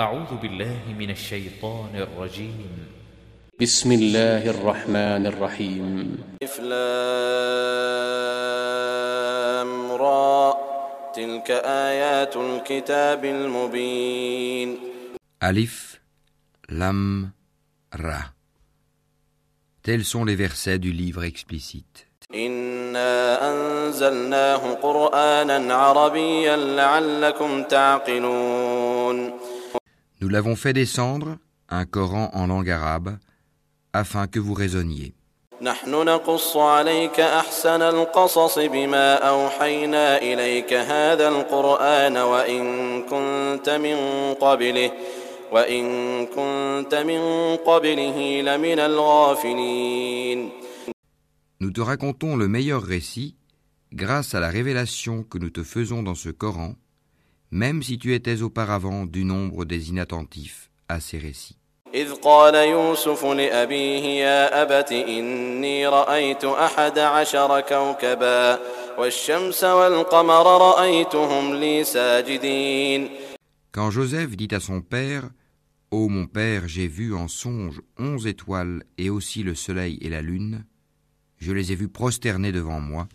أعوذ بالله من الشيطان الرجيم. بسم الله الرحمن الرحيم. ألف لام را. تلك آيات الكتاب المبين. Alif, Lam, Ra. Tels sont les versets du livre explicite. إنا أنزلناه قرآنا عربيا لعلكم تعقلون. Nous l'avons fait descendre, un Coran en langue arabe, afin que vous raisonniez. نحن نقص عليك أحسن القصص بما أوحينا إليك هذا القرآن وإن كنت من قبله وإن كنت من قبله لمن الغافلين Nous te racontons le meilleur récit grâce à la révélation que nous te faisons dans ce Coran, même si tu étais auparavant du nombre des inattentifs à ces récits. إذ قال يوسف لأبيه يا أبت إني رأيت أحد عشر كوكبا والشمس والقمر رأيتهم لي ساجدين Quand Joseph dit à son père Ô mon père, j'ai vu en songe onze étoiles et aussi le soleil et la lune, je les ai vus prosternés devant moi.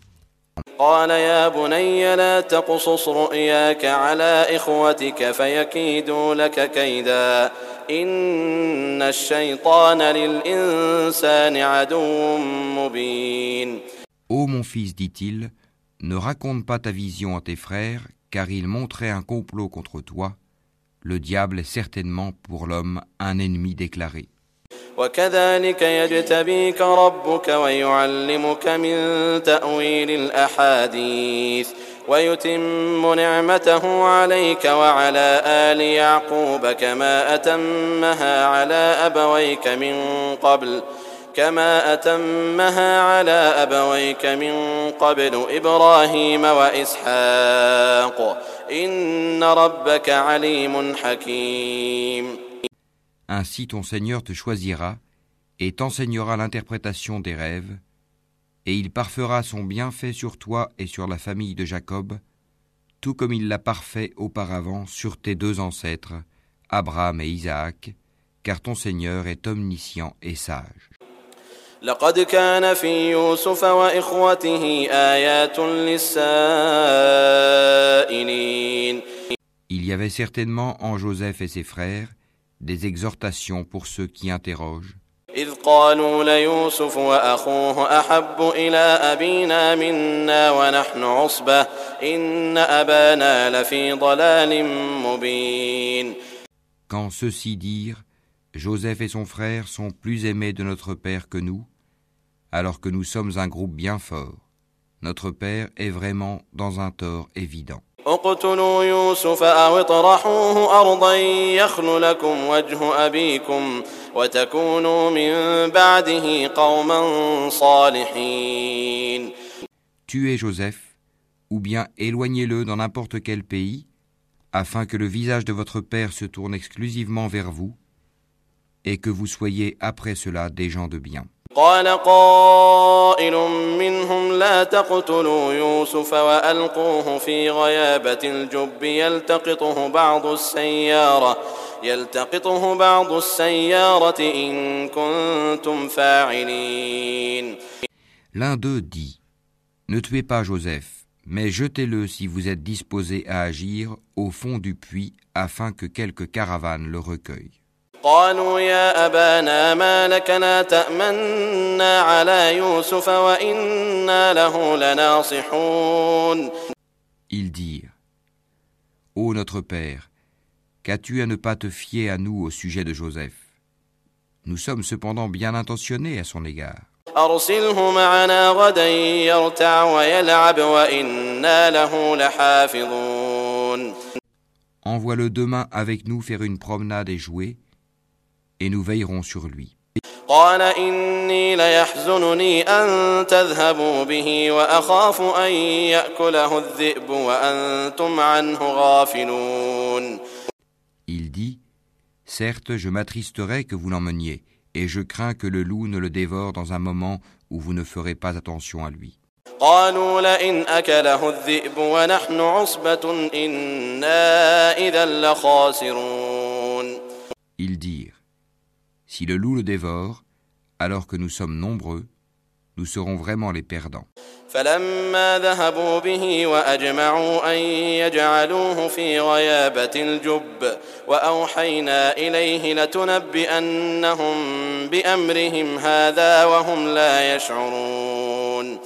قال يا بني لا تقصص رؤياك على إخوتك فيكيدوا لك كيدا إن الشيطان للإنسان عدو مبين Ô mon fils, dit-il, ne raconte pas ta vision à tes frères, car ils montraient un complot contre toi. Le diable est certainement pour l'homme un ennemi déclaré. وكذلك يجتبيك ربك ويعلمك من تأويل الأحاديث ويتم نعمته عليك وعلى آل يعقوب كما أتمها على أبويك من قبل كما أتمها على أبويك من قبل إبراهيم وإسحاق إن ربك عليم حكيم Ainsi ton Seigneur te choisira et t'enseignera l'interprétation des rêves, et il parfera son bienfait sur toi et sur la famille de Jacob, tout comme il l'a parfait auparavant sur tes deux ancêtres, Abraham et Isaac, car ton Seigneur est omniscient et sage. لقد كان في يوسف وإخوته آيات للسائلين Il y avait certainement en Joseph et ses frères des exhortations pour ceux qui interrogent, إذ قالوا ليوسف وأخوه أحب إلى أبينا منا ونحن عصبة إن أبانا لفي ضلال مبين quand ceux-ci dirent Joseph et son frère sont plus aimés de notre Père que nous, alors que nous sommes un groupe bien fort. Notre Père est vraiment dans un tort évident. اقتلوا يوسف أو اطرحوه أرضا يخل لكم وجه أبيكم وتكونوا من بعده قوما صالحين Tuez Joseph, ou bien éloignez-le dans n'importe quel pays, afin que le visage de votre Père se tourne exclusivement vers vous, et que vous soyez après cela des gens de bien. قال قائل منهم لا تقتلوا يوسف وألقوه في غيابة الجب يلتقطه بعض السيارة يلتقطه بعض السيارة إن كنتم فاعلين L'un d'eux dit Ne tuez pas Joseph, mais jetez-le si vous êtes disposé à agir au fond du puits afin que quelque caravane le recueille. قالوا يا أبانا ما لك لا تأمنا على يوسف وإنا له لناصحون Ils dirent Ô notre Père, qu'as-tu à ne pas te fier à nous au sujet de Joseph Nous sommes cependant bien intentionnés à son égard. أرسله معنا غدا يرتع ويلعب وإنا له لحافظون Envoie-le demain avec nous faire une promenade et jouer, et nous veillerons sur lui. قال إني ليحزنني أن تذهبوا به وأخاف أن يأكله الذئب وأنتم عنه غافلون Il dit Certes, je m'attristerai que vous l'emmeniez, et je crains que le loup ne le dévore dans un moment où vous ne ferez pas attention à lui. قالوا لئن أكله الذئب ونحن عصبة إنا إذا لخاسرون Ils dirent Si le loup le dévore, alors que nous sommes nombreux, nous serons vraiment les perdants. فلما ذهبوا به وأجمعوا أن يجعلوه في غيابة الجب وأوحينا إليه لتنبئنهم بأمرهم هذا وهم لا يشعرون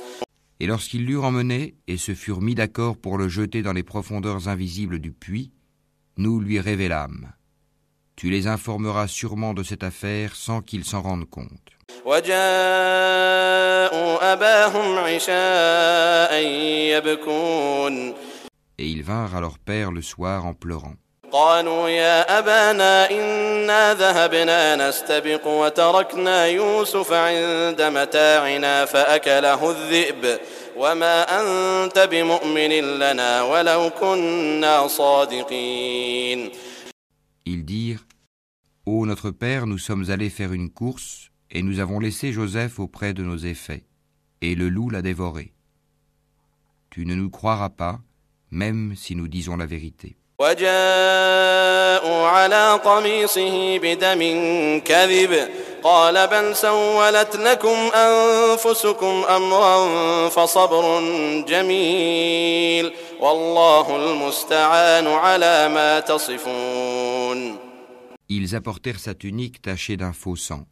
Et lorsqu'ils l'eurent emmené et se furent mis d'accord pour le jeter dans les profondeurs invisibles du puits, nous lui révélâmes. Tu les informeras sûrement de cette affaire sans qu'ils s'en rendent compte. Et ils vinrent à leur père le soir en pleurant. Ils dirent Ô notre père, nous sommes allés faire une course, et nous avons laissé Joseph auprès de nos effets, et le loup l'a dévoré. Tu ne nous croiras pas, même si nous disons la vérité. وجاءوا على قميصه بدم كذب قال بل سولت لكم أنفسكم أمرا فصبر جميل والله المستعان على ما تصفون Ils apportèrent sa tunique tachée d'un faux sang.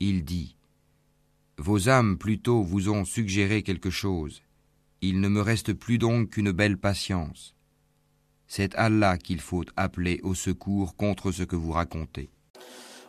Il dit Vos âmes plutôt vous ont suggéré quelque chose. Il ne me reste plus donc qu'une belle patience. C'est Allah qu'il faut appeler au secours contre ce que vous racontez.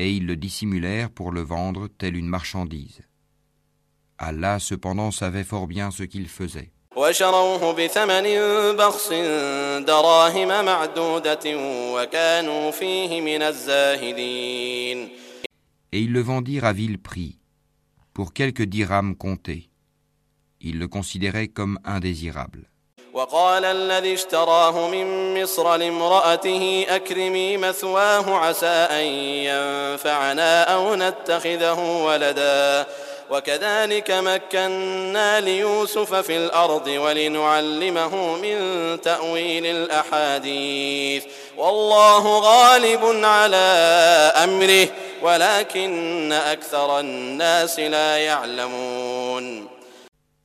et ils le dissimulèrent pour le vendre telle une marchandise. Allah cependant savait fort bien ce qu'il faisait. Et ils le vendirent à vil prix, pour quelques dirhams comptés. Ils le considéraient comme indésirable. وقال الذي اشتراه من مصر لامرأته أكرمي مثواه عسى أن ينفعنا أو نتخذه ولدا. وكذلك مكنا ليوسف في الأرض ولنعلمه من تأويل الأحاديث. والله غالب على أمره ولكن أكثر الناس لا يعلمون.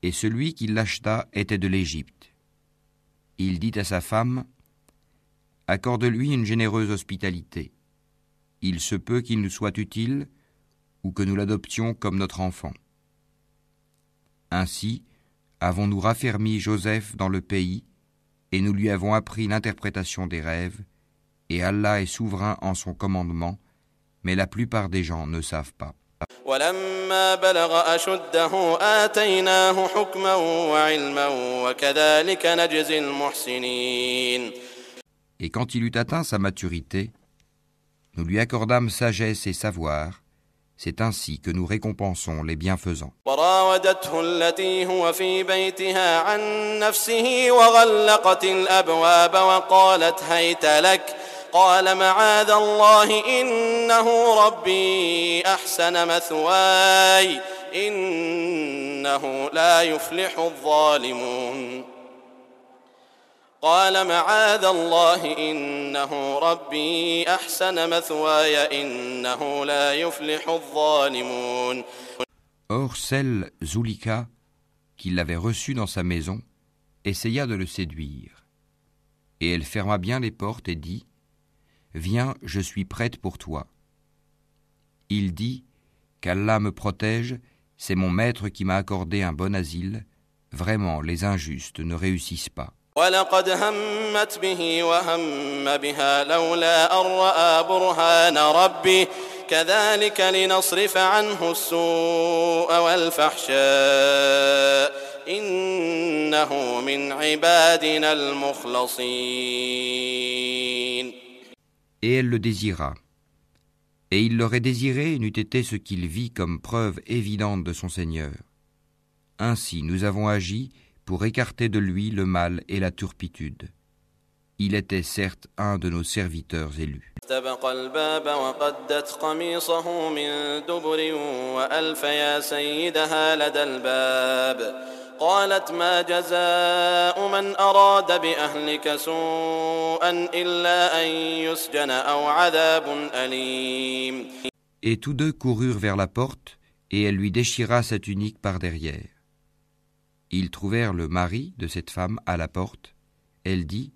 Et celui qui l'acheta était de l'Égypte. Il dit à sa femme Accorde-lui une généreuse hospitalité. Il se peut qu'il nous soit utile ou que nous l'adoptions comme notre enfant. Ainsi, avons-nous raffermi Joseph dans le pays et nous lui avons appris l'interprétation des rêves, et Allah est souverain en son commandement, mais la plupart des gens ne savent pas. ولما بلغ أشده آتيناه حكما وعلما وكذلك نجزي المحسنين Et quand il eut atteint sa maturité, nous lui accordâmes sagesse et savoir, c'est ainsi que nous récompensons les bienfaisants. قال معاذ الله إنه ربي أحسن مثواي إنه لا يفلح الظالمون قال معاذ الله إنه ربي أحسن مثواي إنه لا يفلح الظالمون Or celle, Zulika, qui l'avait reçu dans sa maison, essaya de le séduire. Et elle ferma bien les portes et dit Viens, je suis prête pour toi. Il dit Qu'Allah me protège, c'est mon maître qui m'a accordé un bon asile. Vraiment, les injustes ne réussissent pas. ولقد همت به وهم بها لولا أن رأى برهان ربه كذلك لنصرف عنه السوء والفحشاء إنه من عبادنا المخلصين Et elle le désira. Et il l'aurait désiré n'eût été ce qu'il vit comme preuve évidente de son Seigneur. Ainsi nous avons agi pour écarter de lui le mal et la turpitude. Il était certes un de nos serviteurs élus. استبق الباب وقدت قميصه من دبر وألف يا سيدها لدى الباب قالت ما جزاء من أراد بأهلك سوءا إلا أن يسجن أو عذاب أليم Et tous deux coururent vers la porte, et elle lui déchira sa tunique par derrière. Ils trouvèrent le mari de cette femme à la porte. Elle dit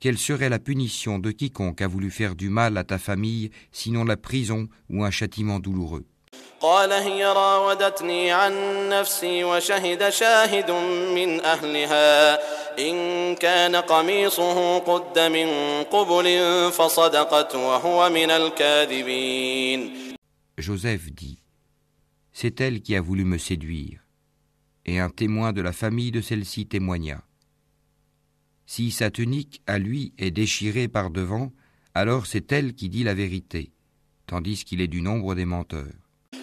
Quelle serait la punition de quiconque a voulu faire du mal à ta famille, sinon la prison ou un châtiment douloureux قال هي راودتني عن نفسي وشهد شاهد من أهلها إن كان قميصه قد من قبل فصدقت وهو من الكاذبين Joseph dit C'est elle qui a voulu me séduire. Et un témoin de la famille de celle-ci témoigna. Si sa tunique à lui est déchirée par devant, alors c'est elle qui dit la vérité, tandis qu'il est du nombre des menteurs.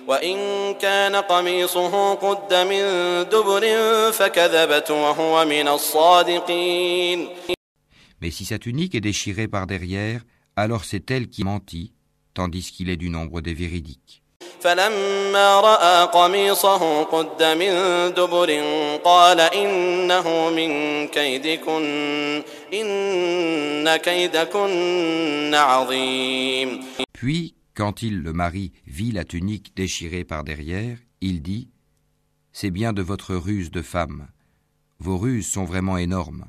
وإن كان قميصه قد من دبر فكذبت وهو من الصادقين Mais si sa tunique est déchirée par derrière, alors c'est elle qui mentit, tandis qu'il est du nombre des véridiques. فلما رأى قميصه قد من دبر قال إنه من كيدكن إن كيدكن عظيم Puis, quand il, le mari, vit la tunique déchirée par derrière, il dit C'est bien de votre ruse de femme. Vos ruses sont vraiment énormes.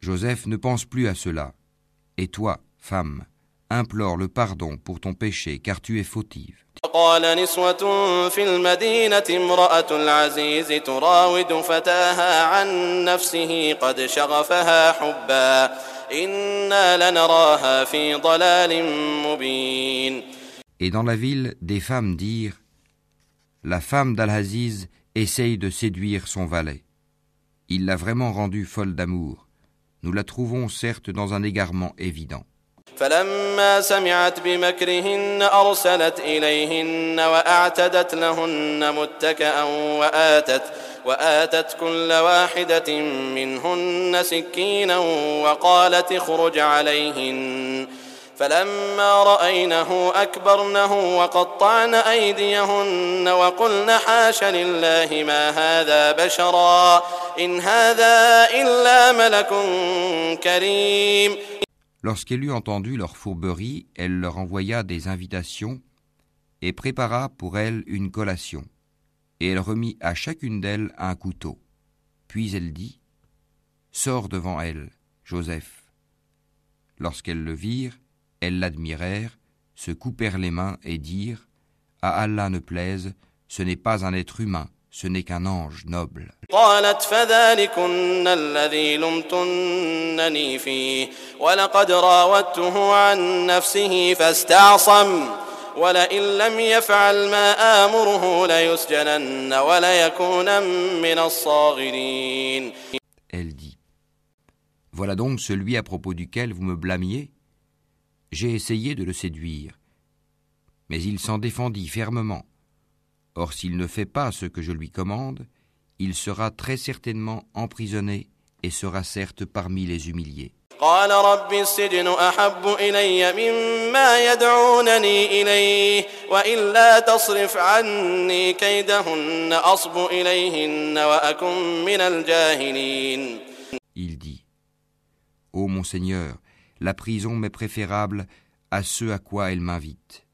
Joseph ne pense plus à cela. Et toi, femme, implore le pardon pour ton péché, car tu es fautive. وقال نسوة في المدينة امرأة العزيز تراود فتاها عن نفسه قد شغفها حبا إنا لنراها في ضلال مبين Et dans la ville, des femmes dirent La femme d'Al-Aziz essaye de séduire son valet. Il l'a vraiment rendue folle d'amour. Nous la trouvons certes dans un égarement évident. فلما سمعت بمكرهن أرسلت إليهن وأعتدت لهن متكأ وآتت وآتت كل واحدة منهن سكينا وقالت اخرج عليهن. فلما رأينه أكبرنه وقطعن أيديهن وقلن حاش لله ما هذا بشرا إن هذا إلا ملك كريم. Lorsqu'elle eut entendu leur fourberie, elle leur envoya des invitations et prépara pour elles une collation. Et elle remit à chacune d'elles un couteau. Puis elle dit Sors devant elle, Joseph. Lorsqu'elles le virent, elles l'admirèrent, se coupèrent les mains et dirent À Allah ne plaise, ce n'est pas un être humain, ce n'est qu'un ange noble. قالت فذلكن الذي لمتنني فيه ولقد راودته عن نفسه فاستعصم ولئن لم يفعل ما آمره ليسجنن وليكون من الصاغرين Elle dit Voilà donc celui à propos duquel vous me blâmiez. J'ai essayé de le séduire, mais il s'en défendit fermement. Or, s'il ne fait pas ce que je lui commande, il sera très certainement emprisonné et sera certes parmi les humiliés. قال رب السجن أحب إلي مما يدعونني إليه وإلا تصرف عني كيدهن أصب إليهن وأكن من الجاهلين Il dit Ô mon Seigneur, la prison m'est préférable à ce à quoi elle m'invite.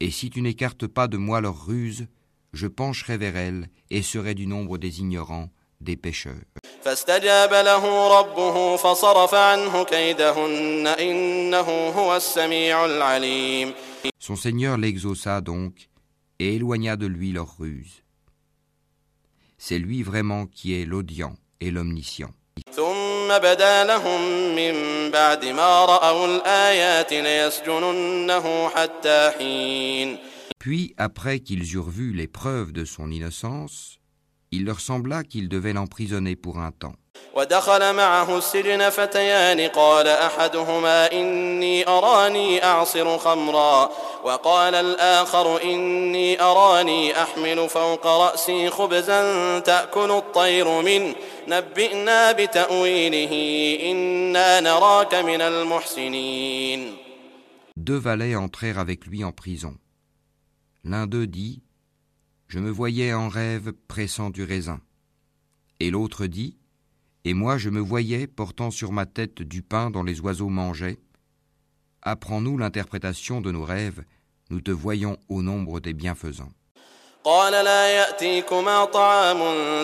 Et si tu n'écartes pas de moi leurs ruses, je pencherai vers elle et serai du nombre des ignorants, des pécheurs. Son Seigneur l'exauça donc et éloigna de lui leurs ruses. C'est lui vraiment qui est l'audient et l'omniscient. ثم بدا لهم من بعد ما رأوا الآيات ليسجننه حتى حين Puis, après qu'ils eurent vu les preuves de son innocence, Il leur sembla qu'ils devaient l'emprisonner pour un temps. ودخل معه السجن فتيان قال احدهما اني اراني اعصر خمرا وقال الاخر اني اراني احمل فوق راسي خبزا تاكل الطير منه نبئنا بتاويله انا نراك من المحسنين Deux valets entrèrent avec lui en prison. L'un d'eux dit Je me voyais en rêve pressant du raisin. Et l'autre dit Et moi je me voyais portant sur ma tête du pain dont les oiseaux mangeaient. Apprends-nous l'interprétation de nos rêves, nous te voyons au nombre des bienfaisants. قال لا ياتيكما طعام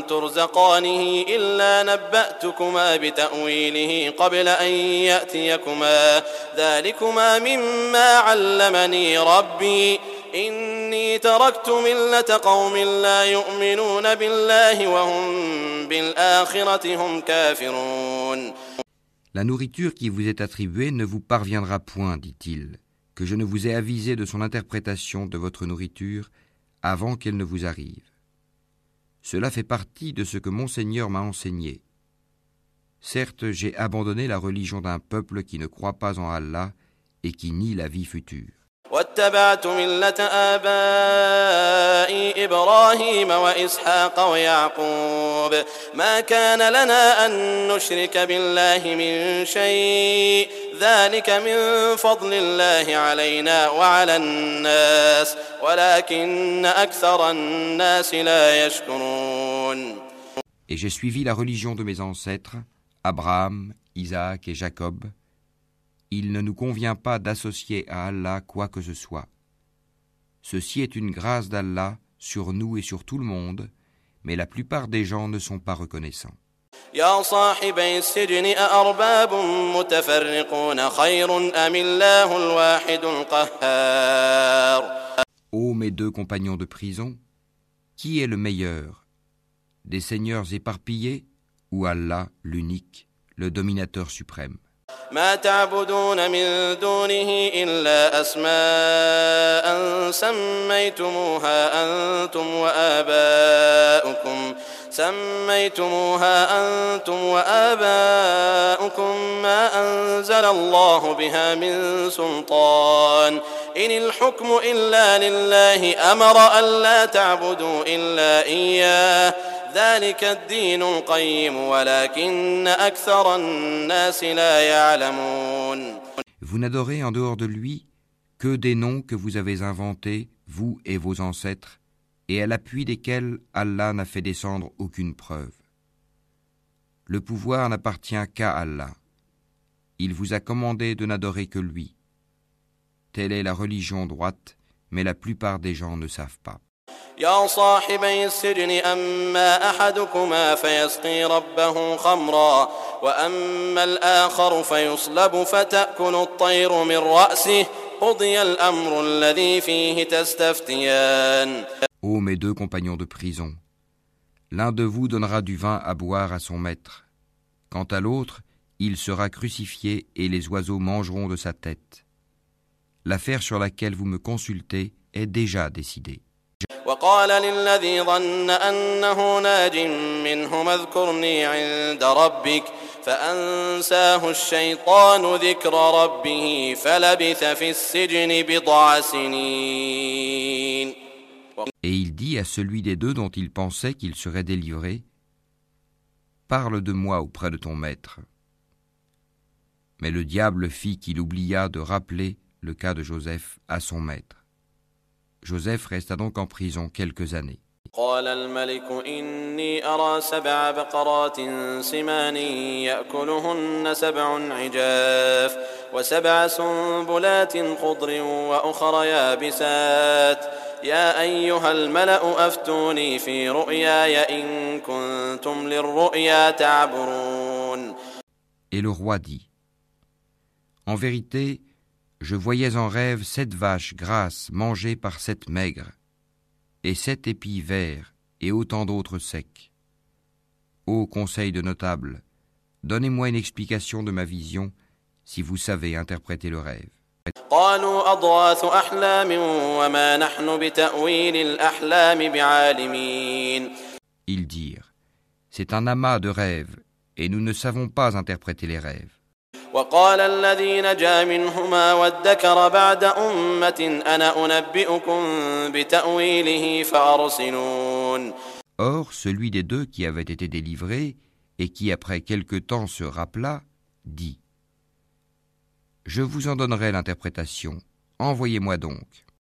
ترزقانه الا نباتكما بتاويله قبل ان ياتيكما ذلكما مما علمني ربي اني تركت مله قوم لا يؤمنون بالله وهم بالاخره هم كافرون La nourriture qui vous est attribuée ne vous parviendra point, dit-il, que je ne vous ai avisé de son interprétation de votre nourriture avant qu'elle ne vous arrive. Cela fait partie de ce que mon Seigneur m'a enseigné. Certes, j'ai abandonné la religion d'un peuple qui ne croit pas en Allah et qui nie la vie future. واتبعت ملة آبائي إبراهيم وإسحاق ويعقوب ما كان لنا أن نشرك بالله من شيء ذلك من فضل الله علينا وعلى الناس ولكن أكثر الناس لا يشكرون Et j'ai suivi la religion de mes ancêtres, Abraham, Isaac et Jacob. il ne nous convient pas d'associer à Allah quoi que ce soit. Ceci est une grâce d'Allah sur nous et sur tout le monde, mais la plupart des gens ne sont pas reconnaissants. Ô mes deux compagnons de prison, qui est le meilleur Des seigneurs éparpillés ou Allah l'unique, le dominateur suprême? ما تعبدون من دونه إلا أسماء سميتموها أنتم وآباؤكم. سميتموها أنتم وآباؤكم ما أنزل الله بها من سلطان. إن الحكم إلا لله أمر ألا تعبدوا إلا إياه. ذلك الدين القيم ولكن أكثر الناس لا يعلمون Vous n'adorez en dehors de lui que des noms que vous avez inventés, vous et vos ancêtres, et à l'appui desquels Allah n'a fait descendre aucune preuve. Le pouvoir n'appartient qu'à Allah. Il vous a commandé de n'adorer que lui. Telle est la religion droite, mais la plupart des gens ne savent pas. يا صاحبي السجن أما أحدكما فيسقي ربه خمرا وأما الآخر فيصلب فتأكل الطير من رأسه قضي الأمر الذي فيه تستفتيان Ô mes deux compagnons de prison, l'un de vous donnera du vin à boire à son maître. Quant à l'autre, il sera crucifié et les oiseaux mangeront de sa tête. L'affaire sur laquelle vous me consultez est déjà décidée. وقال للذي ظن أنه ناج منهما اذكرني عند ربك فأنساه الشيطان ذكر ربه فلبث في السجن بضع سنين Et il dit à celui des deux dont il pensait qu'il serait délivré, Parle de moi auprès de ton maître. Mais le diable fit qu'il oublia de rappeler le cas de Joseph à son maître. Joseph resta donc en prison quelques années. قال الملك إني أرى سبع بقرات سمان يأكلهن سبع عجاف وسبع سنبلات خضر وأخر يابسات يا أيها الملأ أفتوني في رؤياي إن كنتم للرؤيا تعبرون Et le roi dit En vérité, je voyais en rêve sept vaches grasses mangées par sept maigres, et sept épis verts, et autant d'autres secs. Ô conseil de notable, donnez-moi une explication de ma vision, si vous savez interpréter le rêve. Ils dirent, c'est un amas de rêves, et nous ne savons pas interpréter les rêves. وقال الذي نجا منهما وادكر بعد أمة أنا أنبئكم بتأويله فأرسلون Or, celui des deux qui avait été délivré, et qui après quelque temps se rappela, dit Je vous en donnerai l'interprétation, envoyez-moi donc.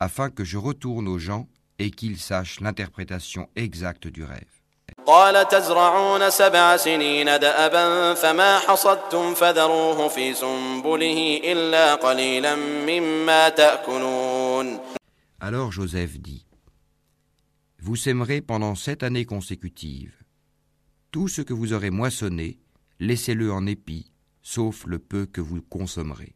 afin que je retourne aux gens et qu'ils sachent l'interprétation exacte du rêve. Alors Joseph dit, Vous sèmerez pendant sept années consécutives. Tout ce que vous aurez moissonné, laissez-le en épi, sauf le peu que vous consommerez.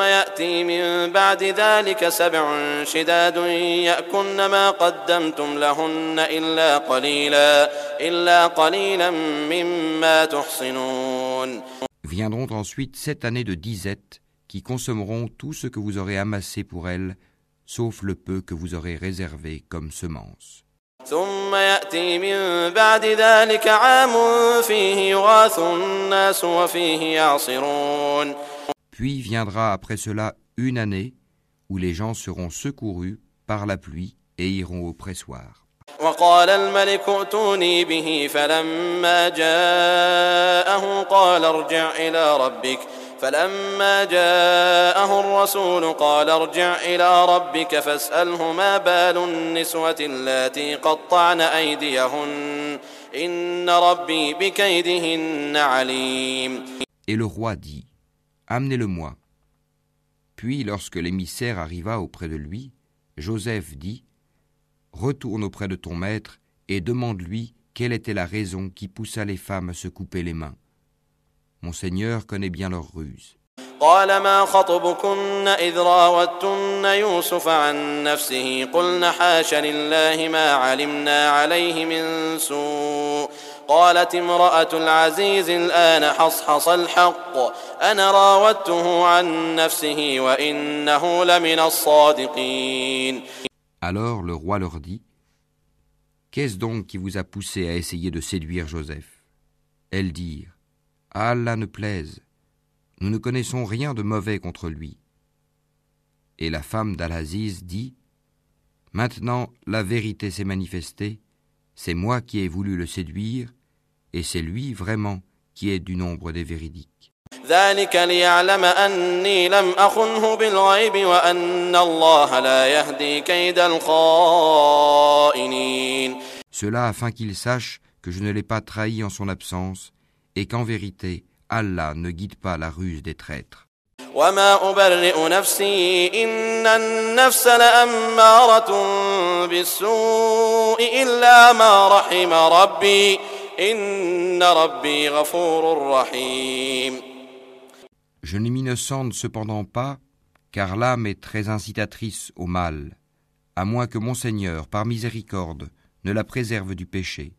ثم يأتي من بعد ذلك سبع شداد يأكلن ما قدمتم لهن إلا قليلا إلا قليلا مما تحصنون Viendront ensuite sept années de disette qui consommeront tout ce que vous aurez amassé pour elles, sauf le peu que vous aurez réservé comme semence. ثم يأتي من بعد ذلك عام فيه يغاث الناس وفيه يعصرون Puis viendra après cela une année où les gens seront secourus par la pluie et iront au pressoir. وقال الملك ائتوني به فلما جاءه قال ارجع إلى ربك فلما جاءه الرسول قال ارجع إلى ربك فاسأله ما بال النسوة اللاتي قطعن أيديهن إن ربي بكيدهن عليم Et le roi dit Amenez-le-moi. Puis, lorsque l'émissaire arriva auprès de lui, Joseph dit Retourne auprès de ton maître et demande-lui quelle était la raison qui poussa les femmes à se couper les mains. Mon Seigneur connaît bien leurs ruses. قال ما خطبكن إذ راوتن يوسف عن نفسه قلن حاش لله ما علمنا عليه من سوء قالت امرأة العزيز الآن حصحص الحق أنا راودته عن نفسه وإنه لمن الصادقين Alors le roi leur dit Qu'est-ce donc qui vous a poussé à essayer de séduire Joseph Elles dirent À Allah ne plaise, nous ne connaissons rien de mauvais contre lui. Et la femme d'Al-Aziz dit Maintenant la vérité s'est manifestée, C'est moi qui ai voulu le séduire, et c'est lui vraiment qui est du nombre des véridiques. Cela afin qu'il sache que je ne l'ai pas trahi en son absence, et qu'en vérité, Allah ne guide pas la ruse des traîtres. وما أبرئ نفسي إن النفس لأمارة بالسوء إلا ما رحم ربي إن ربي غفور رحيم Je ne m'innocente cependant pas, car l'âme est très incitatrice au mal, à moins que mon Seigneur, par miséricorde, ne la préserve du péché.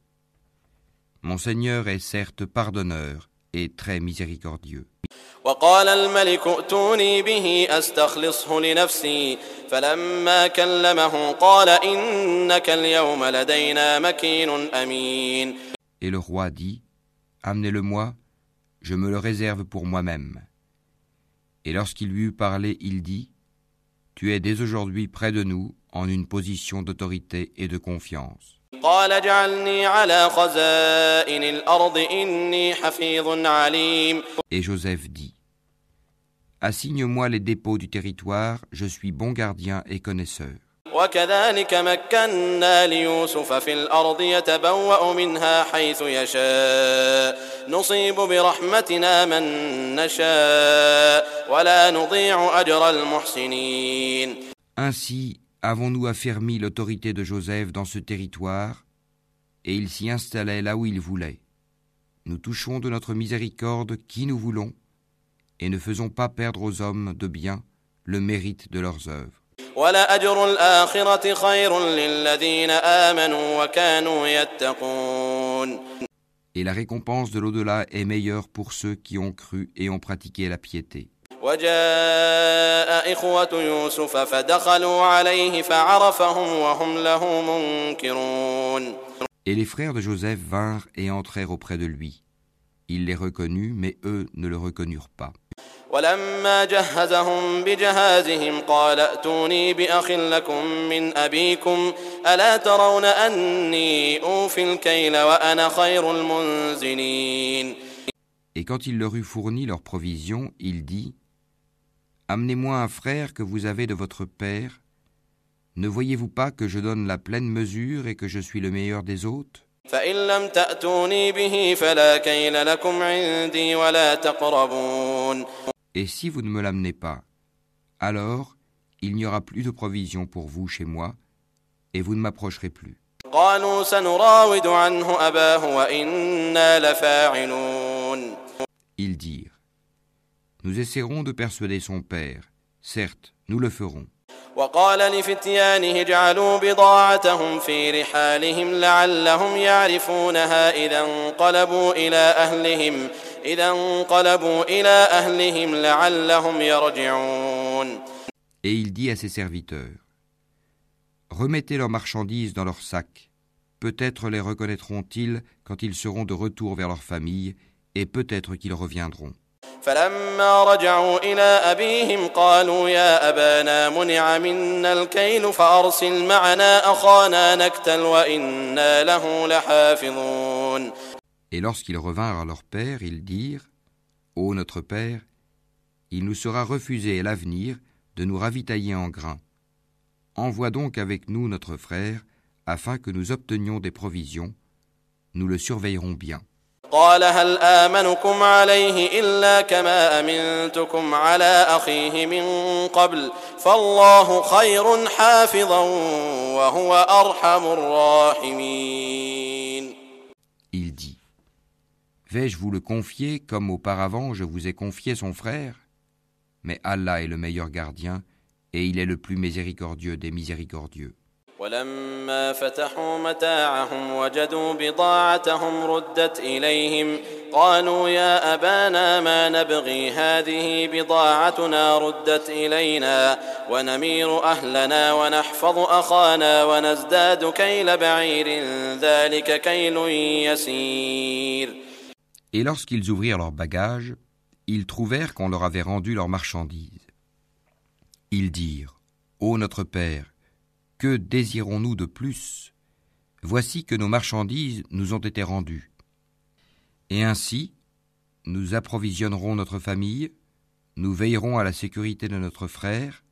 Mon Seigneur est certes pardonneur et très miséricordieux. وقال الملك ائتوني به أستخلصه لنفسي فلما كلمه قال إنك اليوم لدينا مكين أمين Et le roi dit, Amenez-le-moi, je me le réserve pour moi-même. Et lorsqu'il lui eut parlé, il dit, Tu es dès aujourd'hui près de nous en une position d'autorité et de confiance. قال اجعلني على خزائن الأرض إني حفيظ عليم Et Joseph dit, Assigne-moi les dépôts du territoire, je suis bon gardien et connaisseur. وكذلك مكنا ليوسف في الأرض يتبوأ منها حيث يشاء نصيب برحمتنا من نشاء ولا نضيع أجر المحسنين Ainsi Avons-nous affermi l'autorité de Joseph dans ce territoire? Et il s'y installait là où il voulait. Nous touchons de notre miséricorde qui nous voulons, et ne faisons pas perdre aux hommes de bien le mérite de leurs œuvres. Et la récompense de l'au-delà est meilleure pour ceux qui ont cru et ont pratiqué la piété. وجاء إخوة يوسف فدخلوا عليه فعرفهم وهم له منكرون Et les frères de Joseph vinrent et entrèrent auprès de lui. Il les reconnut, mais eux ne le reconnurent pas. ولما جهزهم بجهازهم قال ائتوني بأخ لكم من أبيكم ألا ترون أني أوفي الكيل وأنا خير المنزلين Et quand il leur eut fourni leurs provisions, il dit Amenez-moi un frère que vous avez de votre père. Ne voyez-vous pas que je donne la pleine mesure et que je suis le meilleur des hôtes? Et si vous ne me l'amenez pas, alors il n'y aura plus de provision pour vous chez moi, et vous ne m'approcherez plus. Ils dirent Nous essaierons de persuader son père. Certes, nous le ferons. وقال لفتيانه اجعلوا بضاعتهم في رحالهم لعلهم يعرفونها إذا انقلبوا إلى أهلهم إذا انقلبوا إلى أهلهم لعلهم يرجعون Et il dit à ses serviteurs Remettez leurs marchandises dans leurs sacs. Peut-être les reconnaîtront-ils quand ils seront de retour vers leur famille, et peut-être qu'ils reviendront. فلما رجعوا إلى أبيهم قالوا يا أبانا منع منا الكيل فأرسل معنا أخانا نكتل وإنا له لحافظون Et lorsqu'ils revinrent à leur père, ils dirent Ô notre père, il nous sera refusé à l'avenir de nous ravitailler en grains. Envoie donc avec nous notre frère, afin que nous obtenions des provisions. Nous le surveillerons bien. قال هل آمنكم عليه إلا كما أمنتكم على أخيه من قبل فالله خير حافظا وهو أرحم الراحمين Il dit Vais-je vous le confier comme auparavant je vous ai confié son frère Mais Allah est le meilleur gardien, et il est le plus miséricordieux des miséricordieux. ولما فتحوا متاعهم وجدوا بضاعتهم ردت إليهم قالوا يا أبانا ما نبغي هذه بضاعتنا ردت إلينا ونمير أهلنا ونحفظ أخانا ونزداد كيل بعير ذلك كيل يسير Et lorsqu'ils ouvrirent leurs bagages, ils trouvèrent qu'on leur avait rendu leurs marchandises. Ils dirent Ô notre Père, que désirons-nous de plus Voici que nos marchandises nous ont été rendues. Et ainsi, nous approvisionnerons notre famille, nous veillerons à la sécurité de notre frère,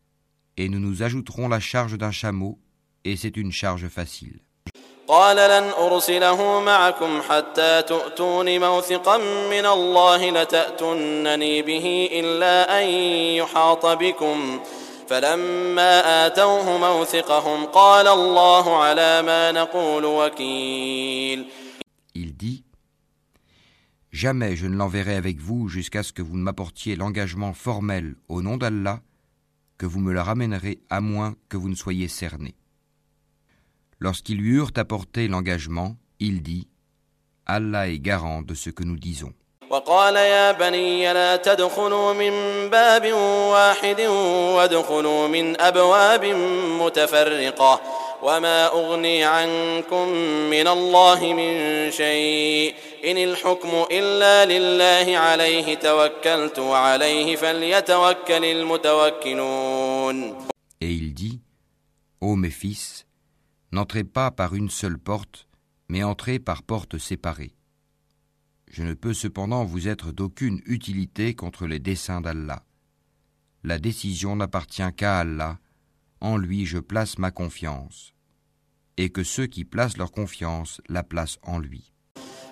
et nous nous ajouterons la charge d'un chameau, et c'est une charge facile. قال لن أرسله معكم حتى تؤتون موثقا من الله لتأتونني به إلا أن يحاط بكم فلما آتوه موثقهم قال الله على ما نقول وكيل Il dit Jamais je ne l'enverrai avec vous jusqu'à ce que vous ne m'apportiez l'engagement formel au nom d'Allah, que vous me le ramènerez à moins que vous ne soyez cerné. Lorsqu'ils lui eurent apporté l'engagement, il dit Allah est garant de ce que nous disons. وقال يا بني لا تدخلوا من باب واحد وادخلوا من أبواب متفرقة وما أغني عنكم من الله من شيء إن الحكم إلا لله عليه توكلت وعليه فليتوكل المتوكلون Et il dit Ô mes fils, n'entrez pas par une seule porte, mais entrez par portes séparées. Je ne peux cependant vous être d'aucune utilité contre les desseins d'Allah. La décision n'appartient qu'à Allah, en lui je place ma confiance, et que ceux qui placent leur confiance la placent en lui.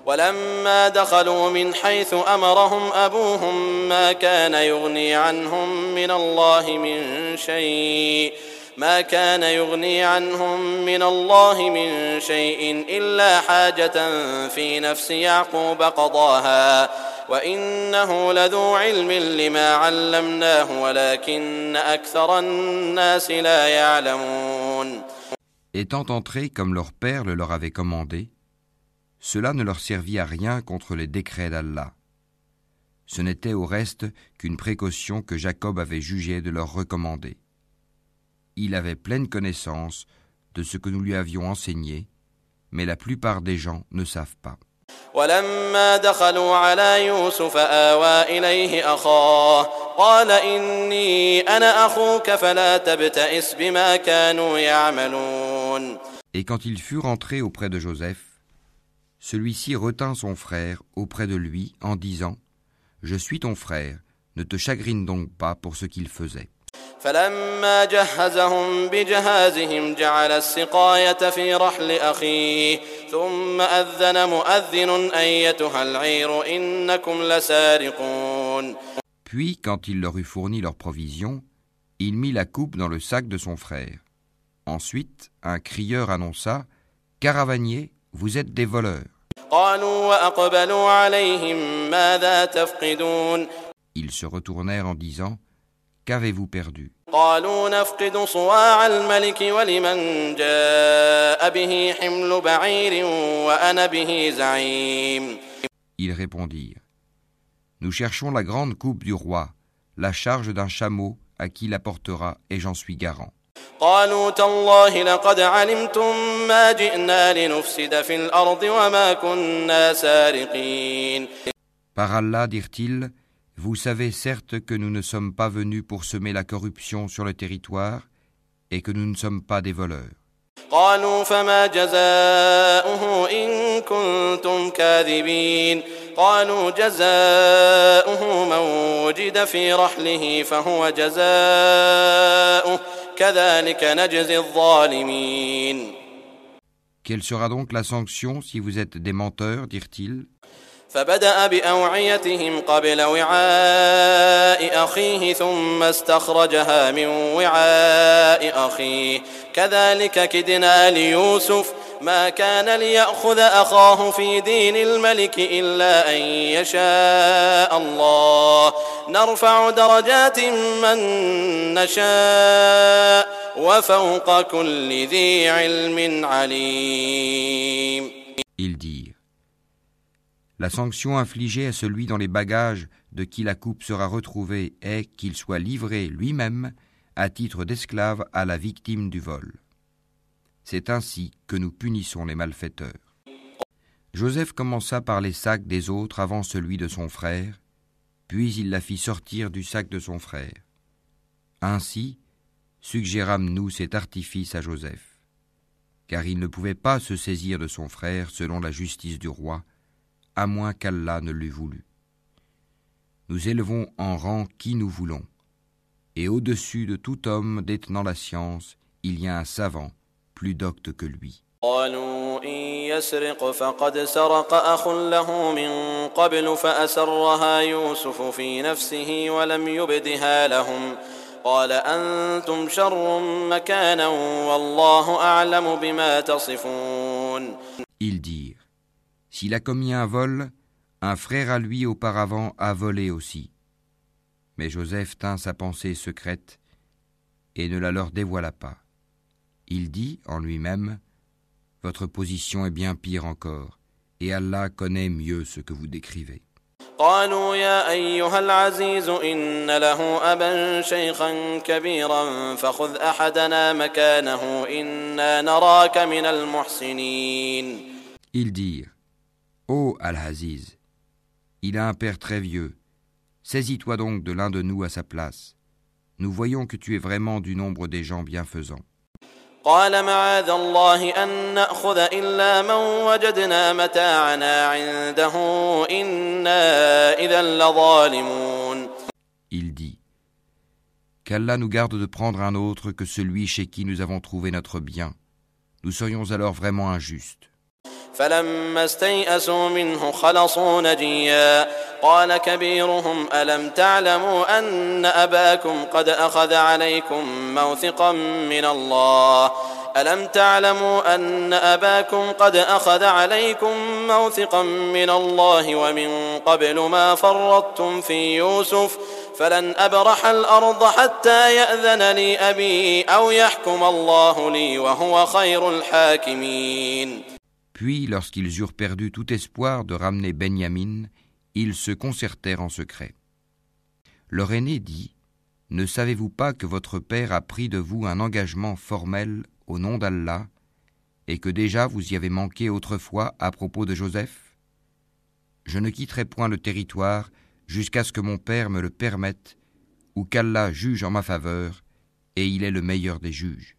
ولما دخلوا من حيث أمرهم أبوهم ما كان يغني عنهم من الله من شيء ما كان يغني عنهم من الله من شيء إلا حاجة في نفس يعقوب قضاها وإنه لذو علم لما علمناه ولكن أكثر الناس لا يعلمون Étant entrés comme leur père le leur avait commandé, cela ne leur servit à rien contre les décrets d'Allah. Ce n'était au reste qu'une précaution que Jacob avait jugé de leur recommander. Il avait pleine connaissance de ce que nous lui avions enseigné, mais la plupart des gens ne savent pas. ولما دخلوا على يوسف آوى إليه أخاه قال إني أنا أخوك فلا تبتئس بما كانوا يعملون Et quand ils furent entrés auprès de Joseph, celui-ci retint son frère auprès de lui en disant Je suis ton frère, ne te chagrine donc pas pour ce qu'il faisait. فلما جهزهم بجهازهم جعل السقاية في رحل أخيه ثم أذن مؤذن أيتها العير إنكم لسارقون Puis, quand il leur eut fourni leurs provisions, il mit la coupe dans le sac de son frère. Ensuite, un crieur annonça Caravaniers, vous êtes des voleurs. قالوا وأقبلوا عليهم ماذا تفقدون Ils se retournèrent en disant Qu'avez-vous perdu قالوا نفقد صواع الملك ولمن جاء به حمل بعير وأنا به زعيم Ils répondirent Nous cherchons la grande coupe du roi, la charge d'un chameau à qui la portera, et j'en suis garant. قالوا تالله لقد علمتم ما جئنا لنفسد في الأرض وما كنا سارقين Par Allah, dirent-ils, vous savez certes que nous ne sommes pas venus pour semer la corruption sur le territoire et que nous ne sommes pas des voleurs. قالوا فما جزاؤه إن كنتم كاذبين قالوا جزاؤه من وجد في رحله فهو جزاؤه كذلك نجزي الظالمين Quelle sera donc la sanction si vous êtes des menteurs dirent-ils فبدأ بأوعيتهم قبل وعاء أخيه ثم استخرجها من وعاء أخيه. كذلك كدنا ليوسف ما كان ليأخذ أخاه في دين الملك إلا أن يشاء الله. نرفع درجات من نشاء وفوق كل ذي علم عليم. Ils dirent La sanction infligée à celui dans les bagages de qui la coupe sera retrouvée est qu'il soit livré lui-même à titre d'esclave à la victime du vol. C'est ainsi que nous punissons les malfaiteurs. Joseph commença par les sacs des autres avant celui de son frère, puis il la fit sortir du sac de son frère. Ainsi, suggérâmes-nous cet artifice à Joseph, car il ne pouvait pas se saisir de son frère selon la justice du roi, à moins qu'Allah ne l'eût voulu. Nous élevons en rang qui nous voulons, et au-dessus de tout homme détenant la science, il y a un savant plus docte que lui. Il dit S'il a commis un vol, un frère à lui auparavant a volé aussi. Mais Joseph tint sa pensée secrète et ne la leur dévoila pas. Il dit en lui-même Votre position est bien pire encore, et Allah connaît mieux ce que vous décrivez. قالوا يا أيها العزيز إن له أبا شيخا كبيرا فخذ أحدنا مكانه إنا نراك من المحسنين Ils dirent Ô Al-Aziz, il a un père très vieux. Saisis-toi donc de l'un de nous à sa place. Nous voyons que tu es vraiment du nombre des gens bienfaisants. قال معاذ الله أن نأخذ إلا من وجدنا متاعنا عنده إنا إذا لظالمون Il dit Qu'Allah nous garde de prendre un autre que celui chez qui nous avons trouvé notre bien. Nous serions alors vraiment injustes. فلما استيئسوا منه خلصوا نجيا. قال كبيرهم ألم تعلموا أن أباكم قد أخذ عليكم موثقا من الله؟ ألم تعلموا أن أباكم قد أخذ عليكم موثقا من الله ومن قبل ما فرطتم في يوسف؟ فلن أبرح الأرض حتى يأذن لي أبي أو يحكم الله لي وهو خير الحاكمين. Puis, lorsqu'ils eurent perdu tout espoir de ramener Benyamin, ils se concertèrent en secret. Leur aîné dit Ne savez-vous pas que votre père a pris de vous un engagement formel au nom d'Allah et que déjà vous y avez manqué autrefois à propos de Joseph? Je ne quitterai point le territoire jusqu'à ce que mon père me le permette ou qu'Allah juge en ma faveur et il est le meilleur des juges.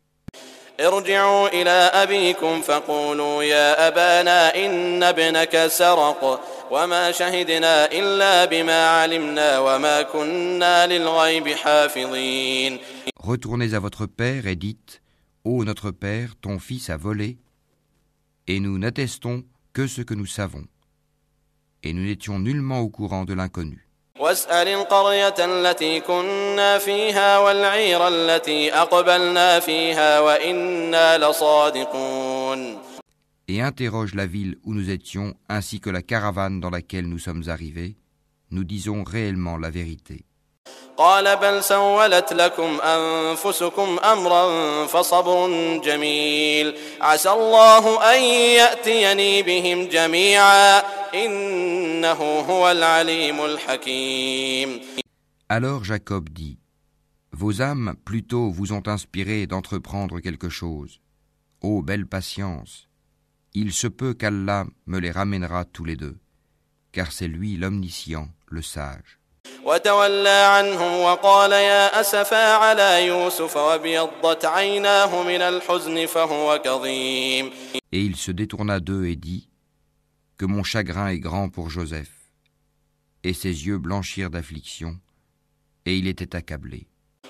ارجعوا إلى أبيكم فقولوا يا أبانا إن ابنك سرق وما شهدنا إلا بما علمنا وما كنا للغيب حافظين Retournez à votre père et dites Ô notre père, ton fils a volé, et nous n'attestons que ce que nous savons, et nous n'étions nullement au courant de l'inconnu. واسأل القرية التي كنا فيها والعير التي أقبلنا فيها وإنا لصادقون. Et interroge la ville où nous étions, ainsi que la caravane dans laquelle nous sommes arrivés, nous disons réellement la vérité. قال بل سولت لكم أنفسكم أمرا فصبر جميل. عسى الله أن يأتيني بهم جميعا. Alors Jacob dit Vos âmes plutôt vous ont inspiré d'entreprendre quelque chose. Ô belle patience Il se peut qu'Allah me les ramènera tous les deux, car c'est lui l'omniscient, le sage. وتولى عنهم وقال يا أسفا على يوسف وابيضت عيناه من الحزن فهو كظيم Et il se détourna d'eux et dit Que mon chagrin est grand pour Joseph. Et ses yeux blanchirent d'affliction, et il était accablé.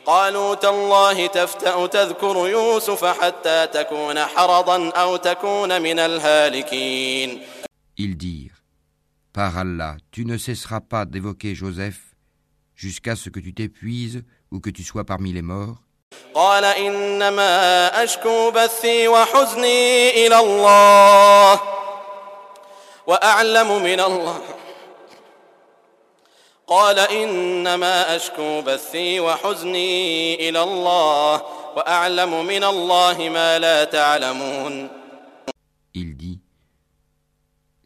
قالوا تالله تفتأ تذكر يوسف حتى تكون حرضا أو تكون من الهالكين Ils dirent Par Allah, tu ne cesseras pas d'évoquer Joseph jusqu'à ce que tu t'épuises ou que tu sois parmi les morts. قال إنما أشكو بثي وحزني إلى الله وأعلم من الله قال إنما أشكو بثي وحزني إلى الله وأعلم من الله ما لا تعلمون Il dit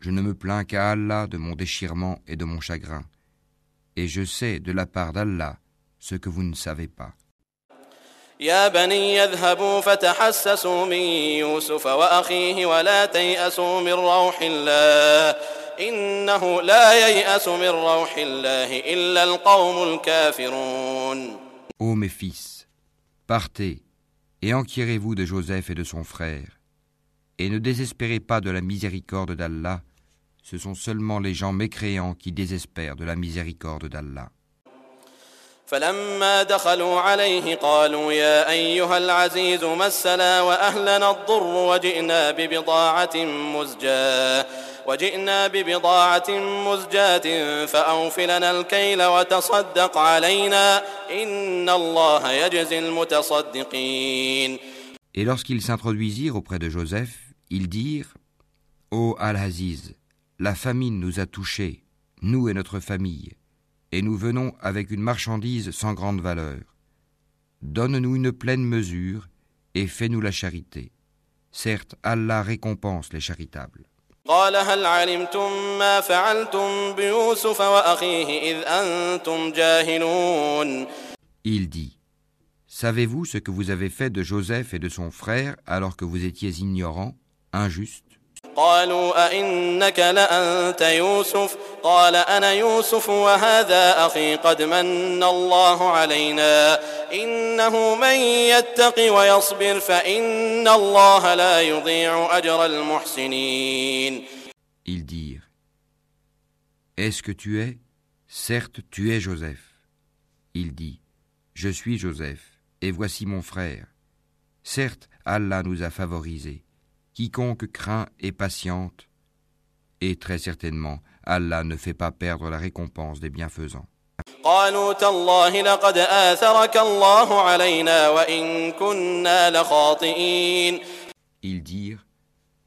Je ne me plains qu'à Allah de mon déchirement et de mon chagrin, et je sais de la part d'Allah ce que vous ne savez pas. يا بني يذهبوا فتحسسوا من يوسف وأخيه ولا تيأسوا من روح الله إنه لا ييأس من روح الله إلا القوم الكافرون Ô mes fils, partez et enquirez-vous de Joseph et de son frère, et ne désespérez pas de la miséricorde d'Allah, ce sont seulement les gens mécréants qui désespèrent de la miséricorde d'Allah. فلما دخلوا عليه قالوا يا أيها العزيز مسنا وأهلنا الضر وجئنا ببضاعة مزجاة وجئنا ببضاعة مزجاة فأوف لنا الكيل وتصدق علينا إن الله يجزي المتصدقين. Et lorsqu'ils s'introduisirent auprès de Joseph, ils dirent Ô Al-Aziz, la famine nous a touchés, nous et notre famille, et nous venons avec une marchandise sans grande valeur. Donne-nous une pleine mesure et fais-nous la charité. Certes, Allah récompense les charitables. قال هل علمتم ما فعلتم بيوسف وأخيه إذ أنتم جاهلون Il dit Savez-vous ce que vous avez fait de Joseph et de son frère alors que vous étiez ignorants, injustes قالوا أئنك لأنت يوسف قال أنا يوسف وهذا أخي قد من الله علينا إنه من يتق ويصبر فإن الله لا يضيع أجر المحسنين Ils dirent Est-ce que tu es Certes, tu es Joseph. Il dit Je suis Joseph, et voici mon frère. Certes, Allah nous a favorisés, Quiconque craint et patiente, et très certainement, Allah ne fait pas perdre la récompense des bienfaisants. قالوا تالله لقد آثرك الله علينا وإن كنا لخاطئين Ils dirent,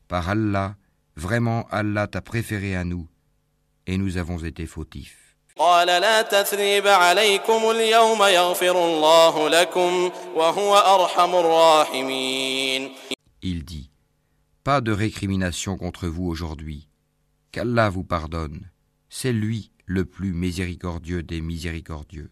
Par Allah, vraiment Allah t'a préféré à nous, et nous avons été fautifs. قال لا تثريب عليكم اليوم يغفر الله لكم وهو أرحم الراحمين Il dit, Pas de récrimination contre vous aujourd'hui, qu'Allah vous pardonne, c'est lui le plus miséricordieux des miséricordieux.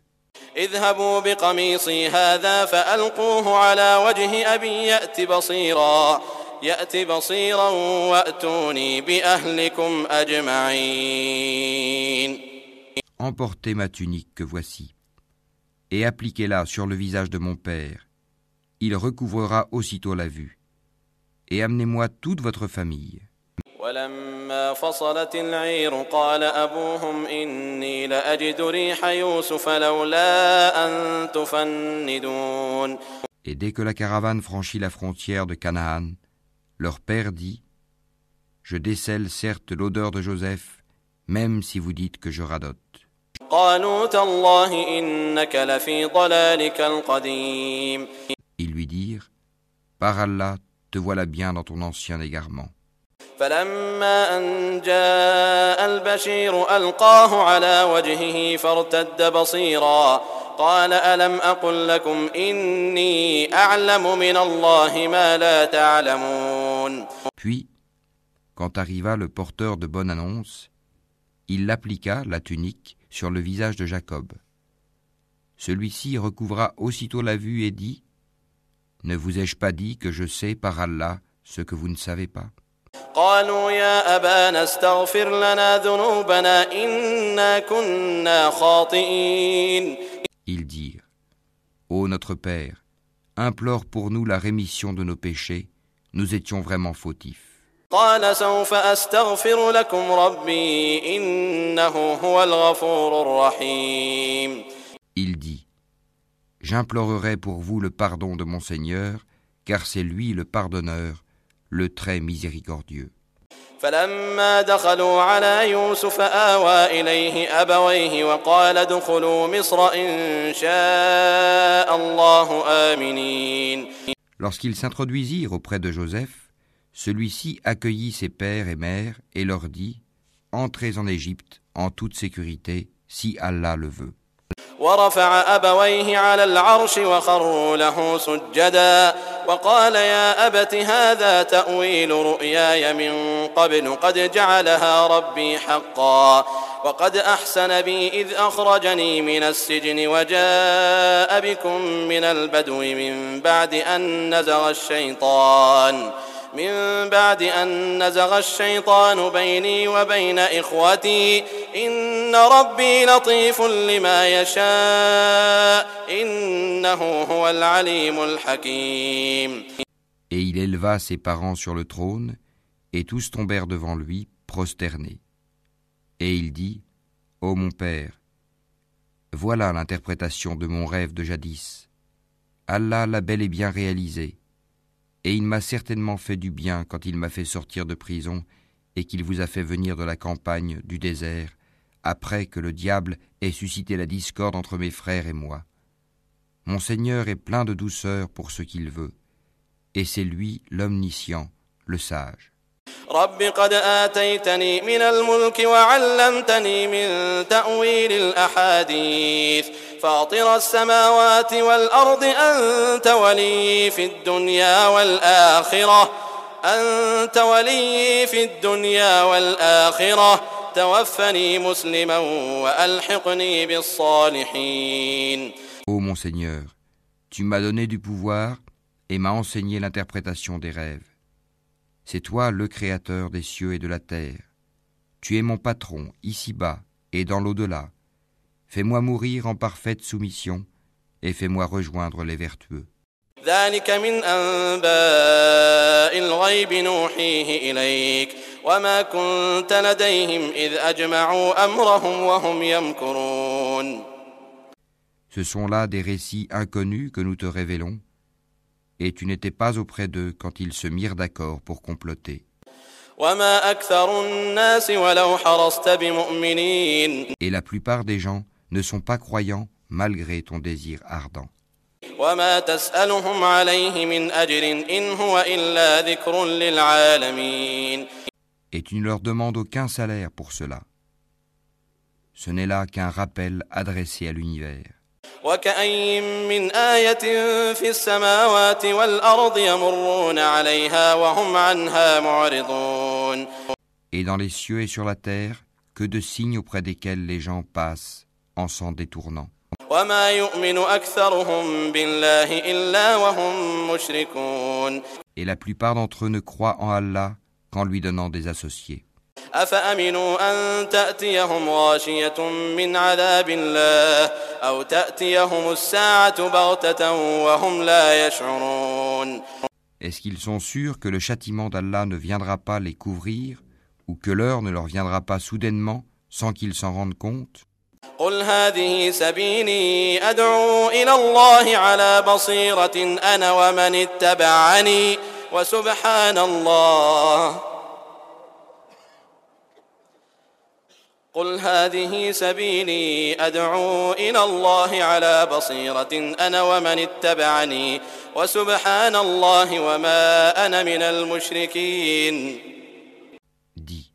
اذهبوا بقميصي هذا فألقوه على وجه أبي يأت بصيرا يأت بصيرا وأتوني بأهلكم أجمعين Emportez ma tunique que voici, et appliquez-la sur le visage de mon père. Il recouvrera aussitôt la vue. Et amenez-moi toute votre famille. ولما فصلت العير قال أبوهم إني لأجد ريح يوسف لولا أن تفندون Et dès que la caravane franchit la frontière de Canaan, leur père dit Je décèle certes l'odeur de Joseph, même si vous dites que je radote. قالوا تالله إنك لفي ضلالك القديم Ils lui dirent Par Allah, te voilà bien dans ton ancien égarement. فلما أن جاء البشير ألقاه على وجهه فارتد بصيرا قال ألم أقل لكم إني أعلم من الله ما لا تعلمون Puis, quand arriva le porteur de bonne annonce, il l'appliqua, la tunique, sur le visage de Jacob. Celui-ci recouvra aussitôt la vue et dit ne vous ai-je pas dit que je sais par Allah ce que vous ne savez pas Ils dirent Ô notre Père, implore pour nous la rémission de nos péchés, nous étions vraiment fautifs. Il dit J'implorerai pour vous le pardon de mon Seigneur, car c'est lui le pardonneur, le très miséricordieux. فلما دخلوا على يوسف آوى إليه أبويه وقال ادخلوا مصر إن شاء الله آمنين Lorsqu'ils s'introduisirent auprès de Joseph, celui-ci accueillit ses pères et mères et leur dit Entrez en Égypte en toute sécurité, si Allah le veut. ورفع أبويه على العرش وخروا له سجدا. وقال يا أبت هذا تأويل رؤياي من قبل قد جعلها ربي حقا. وقد أحسن بي إذ أخرجني من السجن وجاء بكم من البدو من بعد أن نزغ الشيطان. من بعد أن نزغ الشيطان بيني وبين إخوتي إن ربي لطيف لما يشاء إنه هو العليم الحكيم Et il éleva ses parents sur le trône, et tous tombèrent devant lui, prosternés. Et il dit Ô mon père, voilà l'interprétation de mon rêve de jadis. Allah l'a bel et bien réalisé, et il m'a certainement fait du bien quand il m'a fait sortir de prison et qu'il vous a fait venir de la campagne, du désert, après que le diable ait suscité la discorde entre mes frères et moi. Mon Seigneur est plein de douceur pour ce qu'il veut, et c'est lui l'omniscient, le sage. رب قد آتيتني من الملك وعلمتني من تأويل الأحاديث فاطر السماوات والأرض أنت ولي في الدنيا والآخرة أنت ولي في الدنيا والآخرة توفني مسلما وألحقني بالصالحين Ô mon Seigneur, tu m'as donné du pouvoir et m'as enseigné l'interprétation des rêves. C'est toi le Créateur des cieux et de la terre. Tu es mon patron ici-bas et dans l'au-delà. Fais-moi mourir en parfaite soumission et fais-moi rejoindre les vertueux. ذلك من أنباء الغيب نوحيه إليك وما كنت لديهم إذ أجمعوا أمرهم وهم يمكرون Ce sont là des récits inconnus que nous te révélons. Et tu n'étais pas auprès d'eux quand ils se mirent d'accord pour comploter. وما أكثر الناس ولو حرصت بمؤمنين Et la plupart des gens ne sont pas croyants malgré ton désir ardent. Et tu ne leur demandes aucun salaire pour cela. Ce n'est là qu'un rappel adressé à l'univers. Et dans les cieux et sur la terre, que de signes auprès desquels les gens passent en s'en détournant. وما يؤمن أكثرهم بالله إلا وهم مشركون Et la plupart d'entre eux ne croient en Allah qu'en lui donnant des associés. أفأمنوا أن تأتيهم غاشية من عذاب الله أو تأتيهم الساعة بغتة وهم لا يشعرون Est-ce qu'ils sont sûrs que le châtiment d'Allah ne viendra pas les couvrir ou que l'heure ne leur viendra pas soudainement sans qu'ils s'en rendent compte قل هذه سبيلي أدعو إلى الله على بصيرة أنا ومن اتبعني وسبحان الله. قل هذه سبيلي أدعو إلى الله على بصيرة أنا ومن اتبعني وسبحان الله وما أنا من المشركين. Dis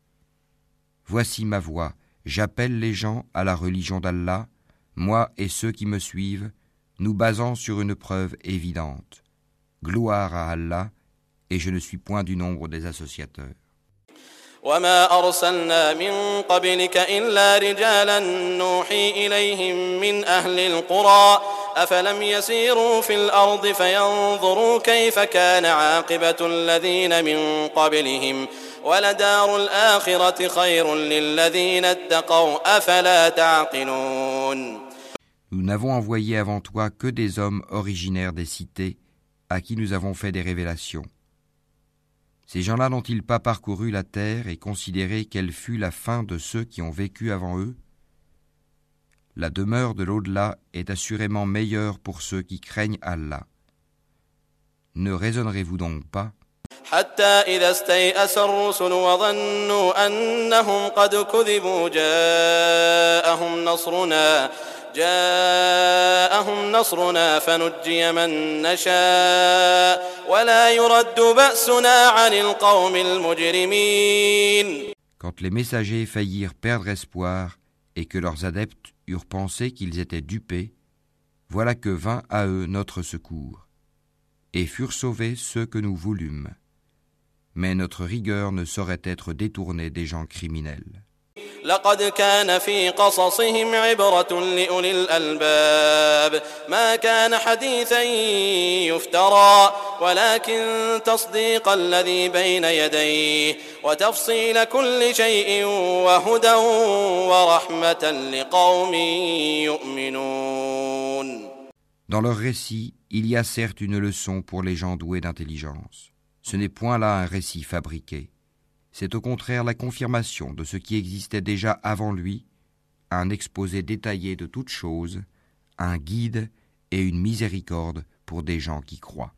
Voici ma voix, j'appelle les gens à la religion d'Allah, moi et ceux qui me suivent, nous basant sur une preuve évidente. Gloire à Allah, et je ne suis point du nombre des associateurs. وما أرسلنا من قبلك إلا رجالا نوحي إليهم من أهل القرى أفلم يسيروا في الأرض فينظروا كيف كان عاقبة الذين من قبلهم ولدار الآخرة خير للذين اتقوا أفلا تعقلون Nous n'avons envoyé avant toi que des hommes originaires des cités, à qui nous avons fait des révélations. Ces gens-là n'ont-ils pas parcouru la terre et considéré quelle fut la fin de ceux qui ont vécu avant eux La demeure de l'au-delà est assurément meilleure pour ceux qui craignent Allah. Ne raisonnerez-vous donc pas حتى إذا استيأس الرسل وظنوا أنهم قد كذبوا جاءهم نصرنا جاءهم نصرنا فنجي من نشاء ولا يرد بأسنا عن القوم المجرمين Quand les messagers faillirent perdre espoir et que leurs adeptes eurent pensé qu'ils étaient dupés, voilà que vint à eux notre secours, et furent sauvés ceux que nous voulûmes. Mais notre rigueur ne saurait être détournée des gens criminels. لقد كان في قصصهم عبرة لأولي الألباب ما كان حديثا يفترى ولكن تصديق الذي بين يديه وتفصيل كل شيء وهدى ورحمة لقوم يؤمنون Dans leur récit, il y a certes une leçon pour les gens doués d'intelligence. Ce n'est point là un récit fabriqué. C'est au contraire la confirmation de ce qui existait déjà avant lui, un exposé détaillé de toutes choses, un guide et une miséricorde pour des gens qui croient.